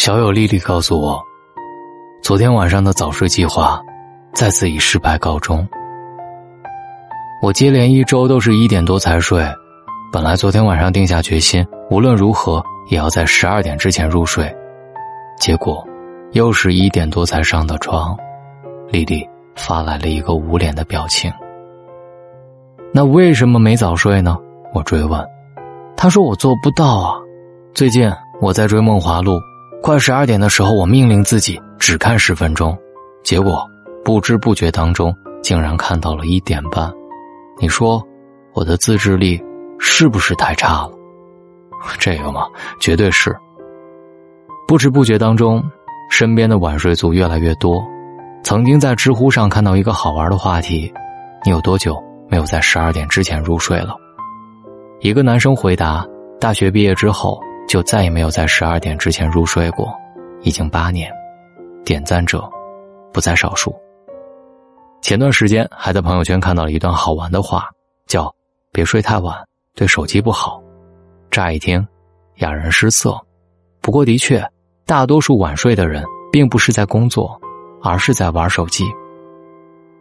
小友丽丽告诉我，昨天晚上的早睡计划再次以失败告终。我接连一周都是一点多才睡，本来昨天晚上定下决心，无论如何也要在十二点之前入睡，结果又是一点多才上的床。丽丽发来了一个捂脸的表情。那为什么没早睡呢？我追问。她说我做不到啊。最近我在追《梦华录》。快十二点的时候，我命令自己只看十分钟，结果不知不觉当中竟然看到了一点半。你说我的自制力是不是太差了？这个嘛，绝对是。不知不觉当中，身边的晚睡族越来越多。曾经在知乎上看到一个好玩的话题：你有多久没有在十二点之前入睡了？一个男生回答：大学毕业之后。就再也没有在十二点之前入睡过，已经八年，点赞者不在少数。前段时间还在朋友圈看到了一段好玩的话，叫“别睡太晚，对手机不好”。乍一听，哑然失色。不过的确，大多数晚睡的人并不是在工作，而是在玩手机。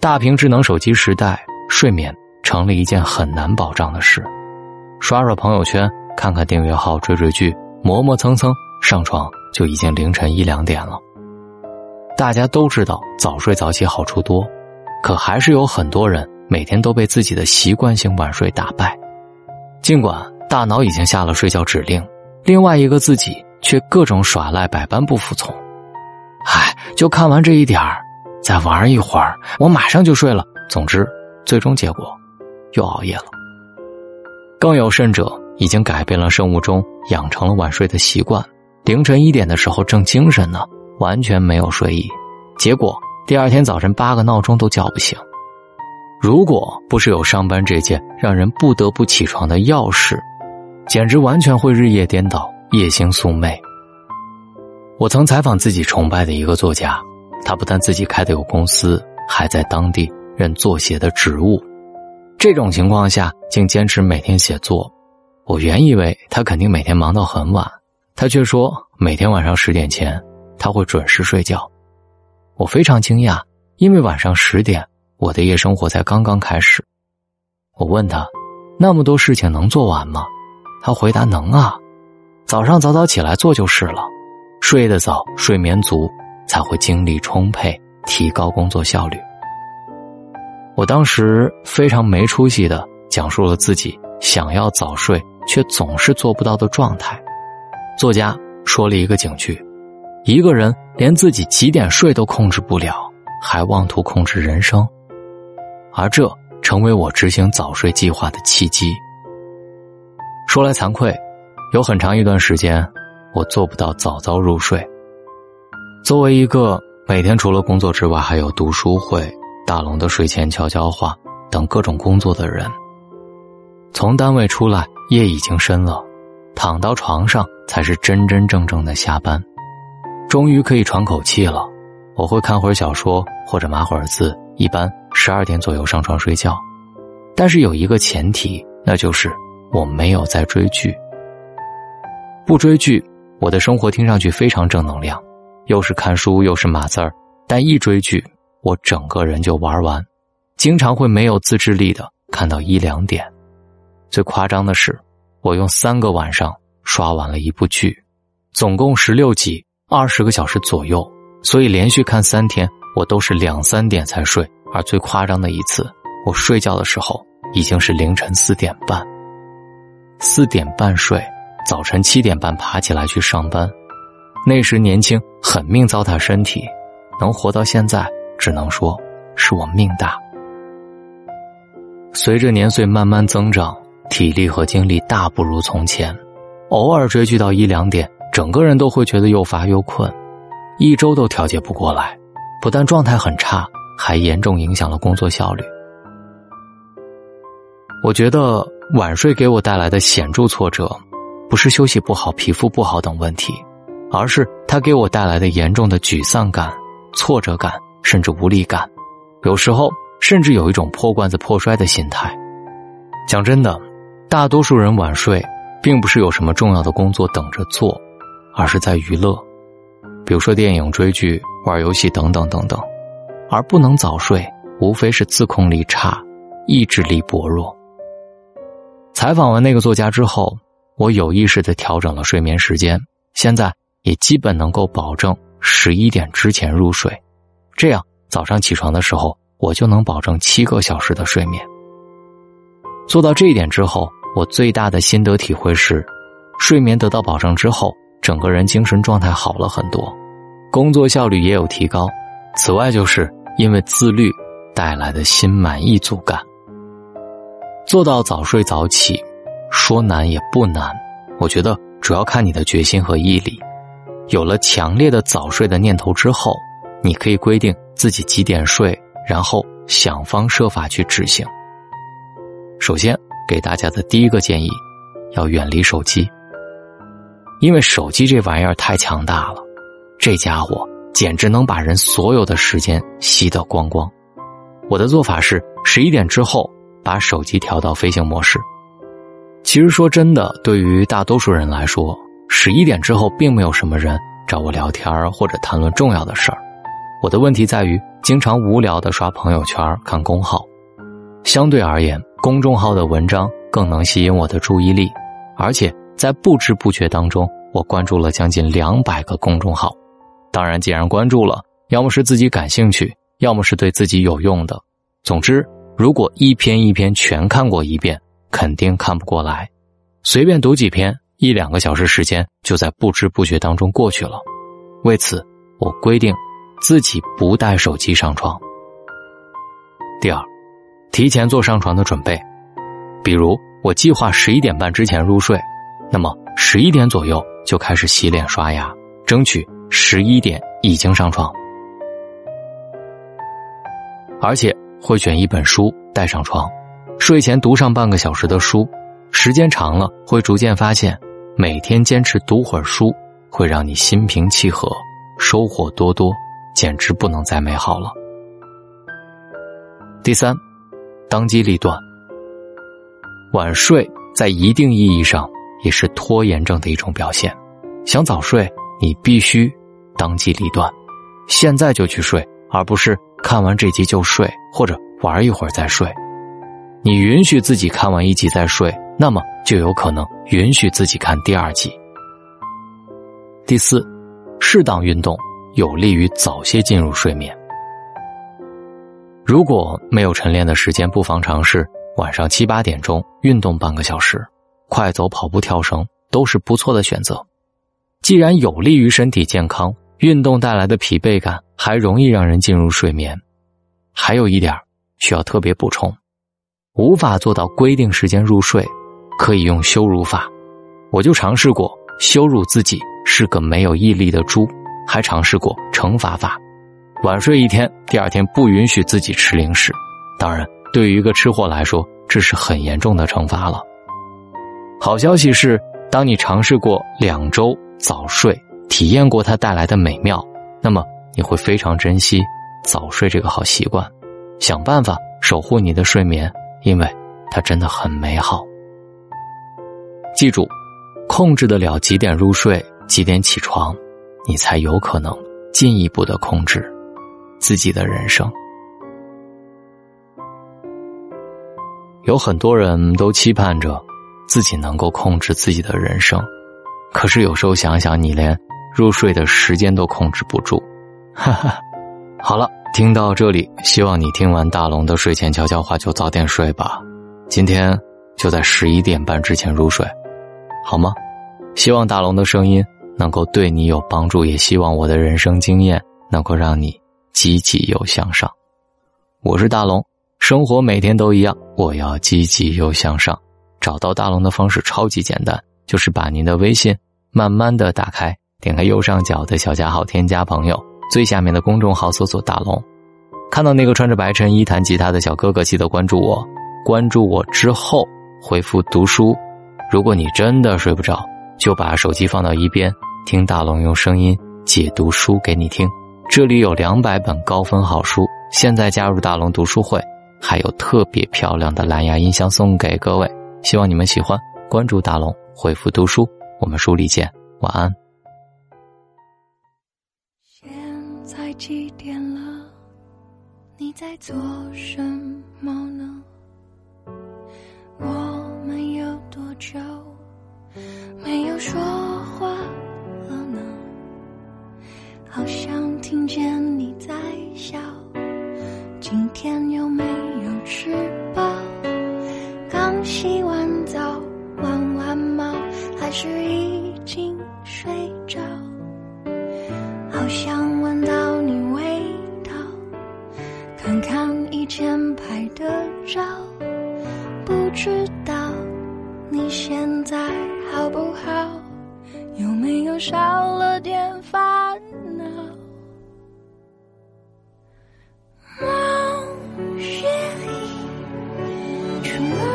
大屏智能手机时代，睡眠成了一件很难保障的事。刷刷朋友圈。看看订阅号，追追剧，磨磨蹭蹭，上床就已经凌晨一两点了。大家都知道早睡早起好处多，可还是有很多人每天都被自己的习惯性晚睡打败。尽管大脑已经下了睡觉指令，另外一个自己却各种耍赖，百般不服从。唉，就看完这一点儿，再玩一会儿，我马上就睡了。总之，最终结果又熬夜了。更有甚者。已经改变了生物钟，养成了晚睡的习惯。凌晨一点的时候正精神呢，完全没有睡意，结果第二天早晨八个闹钟都叫不醒。如果不是有上班这件让人不得不起床的要事，简直完全会日夜颠倒，夜星宿寐。我曾采访自己崇拜的一个作家，他不但自己开的有公司，还在当地任作协的职务，这种情况下竟坚持每天写作。我原以为他肯定每天忙到很晚，他却说每天晚上十点前他会准时睡觉。我非常惊讶，因为晚上十点我的夜生活才刚刚开始。我问他，那么多事情能做完吗？他回答能啊，早上早早起来做就是了。睡得早，睡眠足，才会精力充沛，提高工作效率。我当时非常没出息的讲述了自己想要早睡。却总是做不到的状态。作家说了一个警句：一个人连自己几点睡都控制不了，还妄图控制人生，而这成为我执行早睡计划的契机。说来惭愧，有很长一段时间，我做不到早早入睡。作为一个每天除了工作之外还有读书会、大龙的睡前悄悄话等各种工作的人，从单位出来。夜已经深了，躺到床上才是真真正正的下班，终于可以喘口气了。我会看会儿小说或者码会儿字，一般十二点左右上床睡觉。但是有一个前提，那就是我没有在追剧。不追剧，我的生活听上去非常正能量，又是看书又是码字儿。但一追剧，我整个人就玩完，经常会没有自制力的看到一两点。最夸张的是，我用三个晚上刷完了一部剧，总共十六集，二十个小时左右。所以连续看三天，我都是两三点才睡。而最夸张的一次，我睡觉的时候已经是凌晨四点半。四点半睡，早晨七点半爬起来去上班。那时年轻，狠命糟蹋身体，能活到现在，只能说是我命大。随着年岁慢慢增长。体力和精力大不如从前，偶尔追剧到一两点，整个人都会觉得又乏又困，一周都调节不过来，不但状态很差，还严重影响了工作效率。我觉得晚睡给我带来的显著挫折，不是休息不好、皮肤不好等问题，而是它给我带来的严重的沮丧感、挫折感，甚至无力感，有时候甚至有一种破罐子破摔的心态。讲真的。大多数人晚睡，并不是有什么重要的工作等着做，而是在娱乐。比如说电影、追剧、玩游戏等等等等，而不能早睡，无非是自控力差、意志力薄弱。采访完那个作家之后，我有意识的调整了睡眠时间，现在也基本能够保证十一点之前入睡，这样早上起床的时候，我就能保证七个小时的睡眠。做到这一点之后，我最大的心得体会是，睡眠得到保障之后，整个人精神状态好了很多，工作效率也有提高。此外，就是因为自律带来的心满意足感。做到早睡早起，说难也不难，我觉得主要看你的决心和毅力。有了强烈的早睡的念头之后，你可以规定自己几点睡，然后想方设法去执行。首先，给大家的第一个建议，要远离手机。因为手机这玩意儿太强大了，这家伙简直能把人所有的时间吸得光光。我的做法是，十一点之后把手机调到飞行模式。其实说真的，对于大多数人来说，十一点之后并没有什么人找我聊天或者谈论重要的事儿。我的问题在于，经常无聊的刷朋友圈、看公号。相对而言，公众号的文章更能吸引我的注意力，而且在不知不觉当中，我关注了将近两百个公众号。当然，既然关注了，要么是自己感兴趣，要么是对自己有用的。总之，如果一篇一篇全看过一遍，肯定看不过来。随便读几篇，一两个小时时间就在不知不觉当中过去了。为此，我规定自己不带手机上床。第二。提前做上床的准备，比如我计划十一点半之前入睡，那么十一点左右就开始洗脸刷牙，争取十一点已经上床。而且会选一本书带上床，睡前读上半个小时的书，时间长了会逐渐发现，每天坚持读会儿书会让你心平气和，收获多多，简直不能再美好了。第三。当机立断，晚睡在一定意义上也是拖延症的一种表现。想早睡，你必须当机立断，现在就去睡，而不是看完这集就睡，或者玩一会儿再睡。你允许自己看完一集再睡，那么就有可能允许自己看第二集。第四，适当运动有利于早些进入睡眠。如果没有晨练的时间，不妨尝试晚上七八点钟运动半个小时，快走、跑步、跳绳都是不错的选择。既然有利于身体健康，运动带来的疲惫感还容易让人进入睡眠。还有一点需要特别补充：无法做到规定时间入睡，可以用羞辱法。我就尝试过羞辱自己是个没有毅力的猪，还尝试过惩罚法。晚睡一天，第二天不允许自己吃零食。当然，对于一个吃货来说，这是很严重的惩罚了。好消息是，当你尝试过两周早睡，体验过它带来的美妙，那么你会非常珍惜早睡这个好习惯，想办法守护你的睡眠，因为它真的很美好。记住，控制得了几点入睡、几点起床，你才有可能进一步的控制。自己的人生，有很多人都期盼着自己能够控制自己的人生，可是有时候想想，你连入睡的时间都控制不住。哈哈，好了，听到这里，希望你听完大龙的睡前悄悄话就早点睡吧。今天就在十一点半之前入睡，好吗？希望大龙的声音能够对你有帮助，也希望我的人生经验能够让你。积极又向上，我是大龙。生活每天都一样，我要积极又向上。找到大龙的方式超级简单，就是把您的微信慢慢的打开，点开右上角的小加号，添加朋友，最下面的公众号搜索大龙。看到那个穿着白衬衣弹吉他的小哥哥，记得关注我。关注我之后回复读书。如果你真的睡不着，就把手机放到一边，听大龙用声音解读书给你听。这里有两百本高分好书现在加入大龙读书会还有特别漂亮的蓝牙音箱送给各位希望你们喜欢。关注大龙回复读书我们书里见晚安。现在几点了？你在做什么呢？我们有多久没有说话了呢？好像听见你在笑今天有没有吃饱 Amen.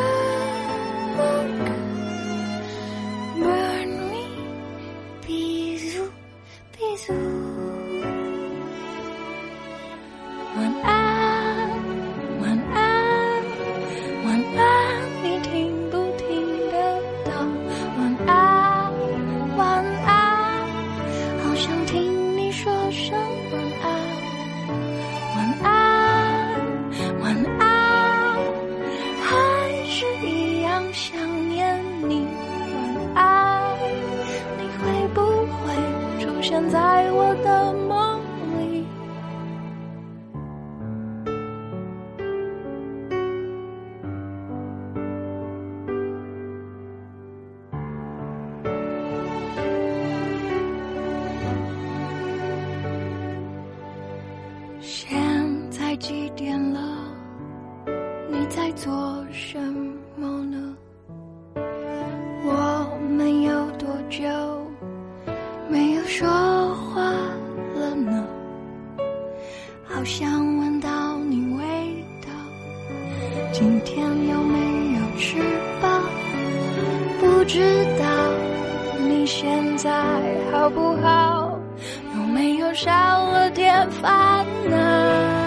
不知道你现在好不好，有没有少了点烦恼？